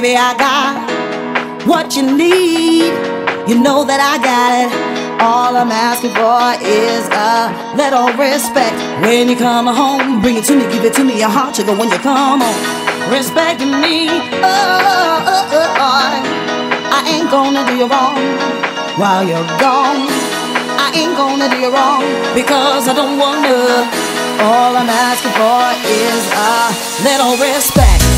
baby, I got what you need. You know that I got it. All I'm asking for is a little respect. When you come home, bring it to me, give it to me, your heart sugar when you come home. Respecting me, oh, oh, oh, oh, I ain't gonna do you wrong while you're gone. I ain't gonna do you wrong because I don't wanna. All I'm asking for is a little respect.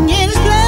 singing is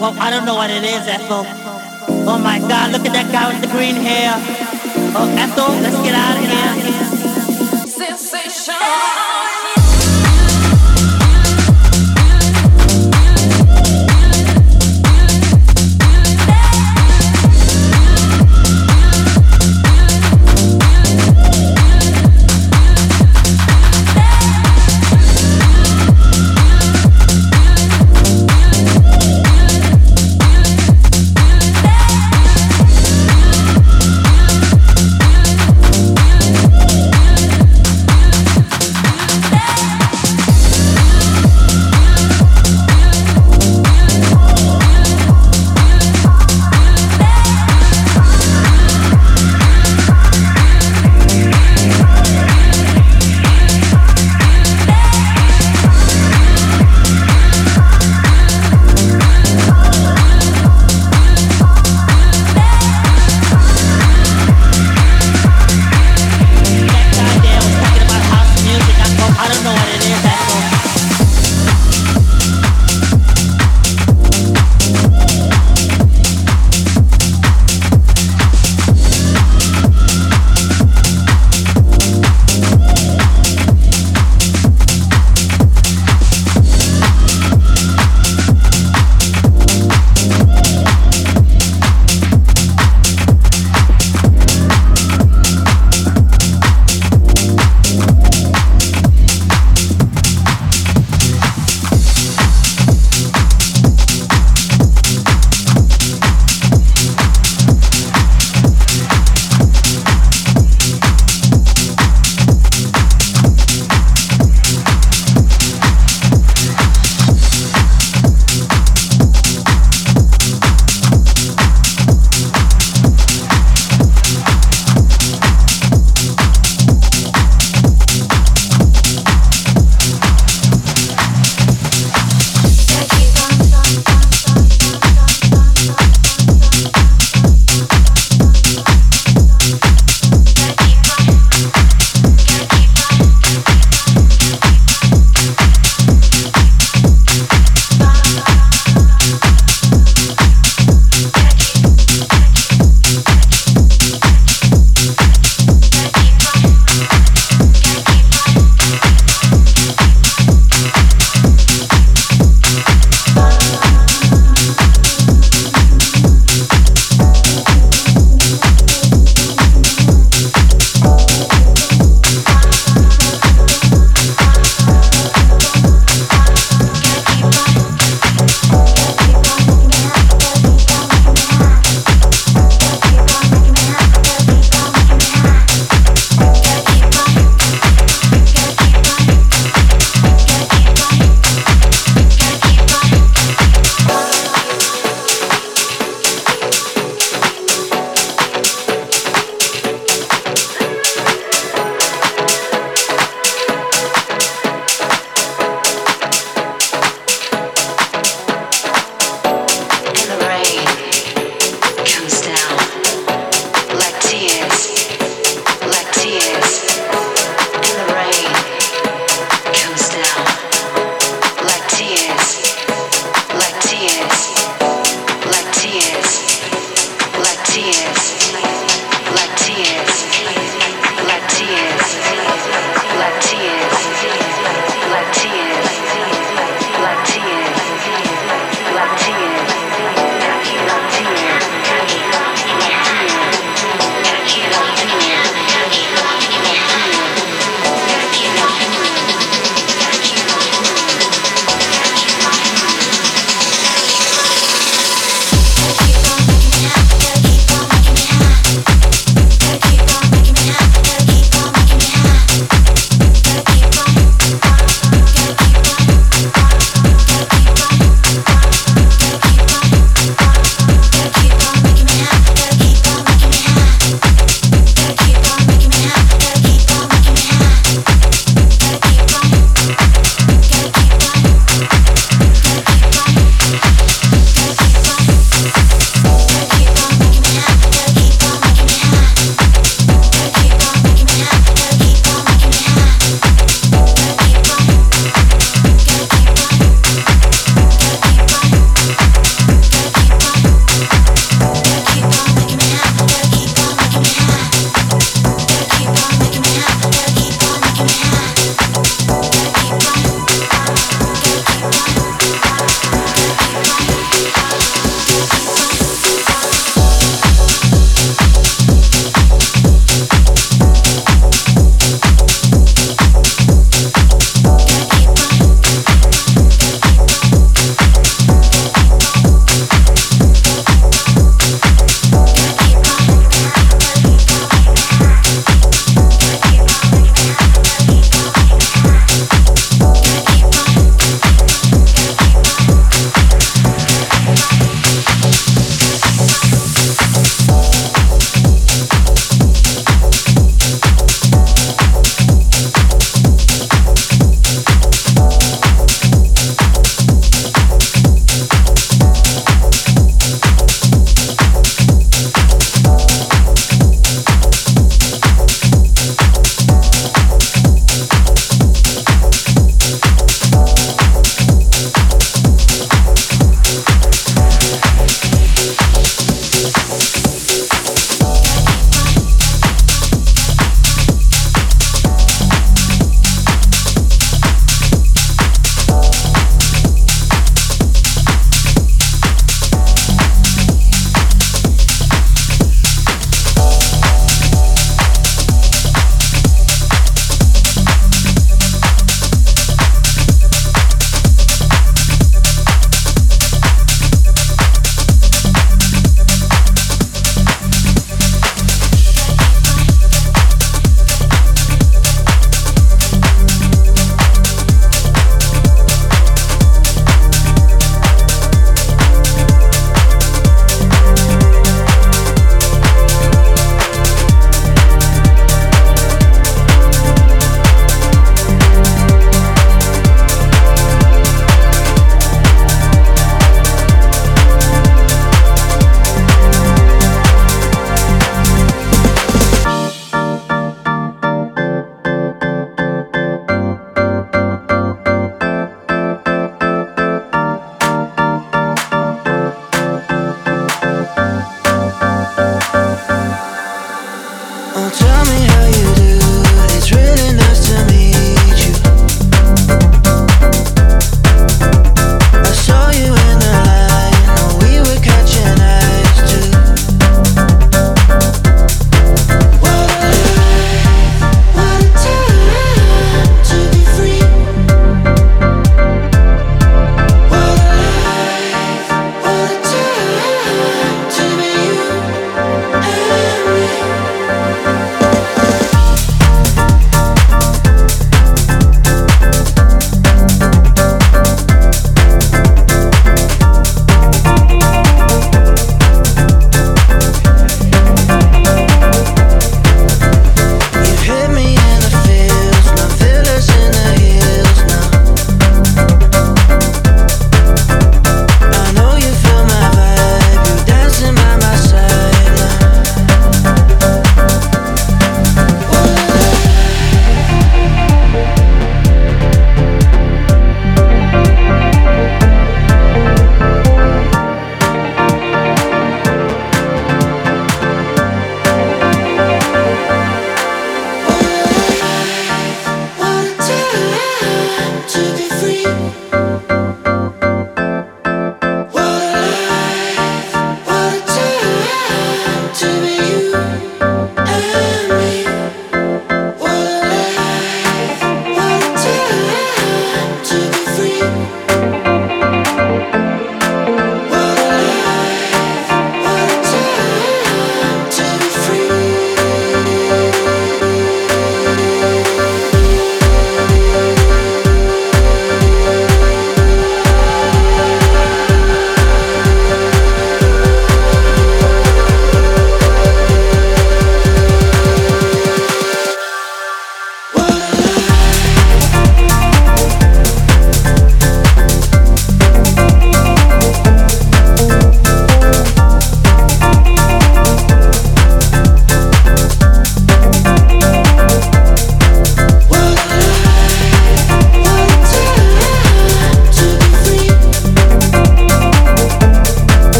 well, I don't know what it is,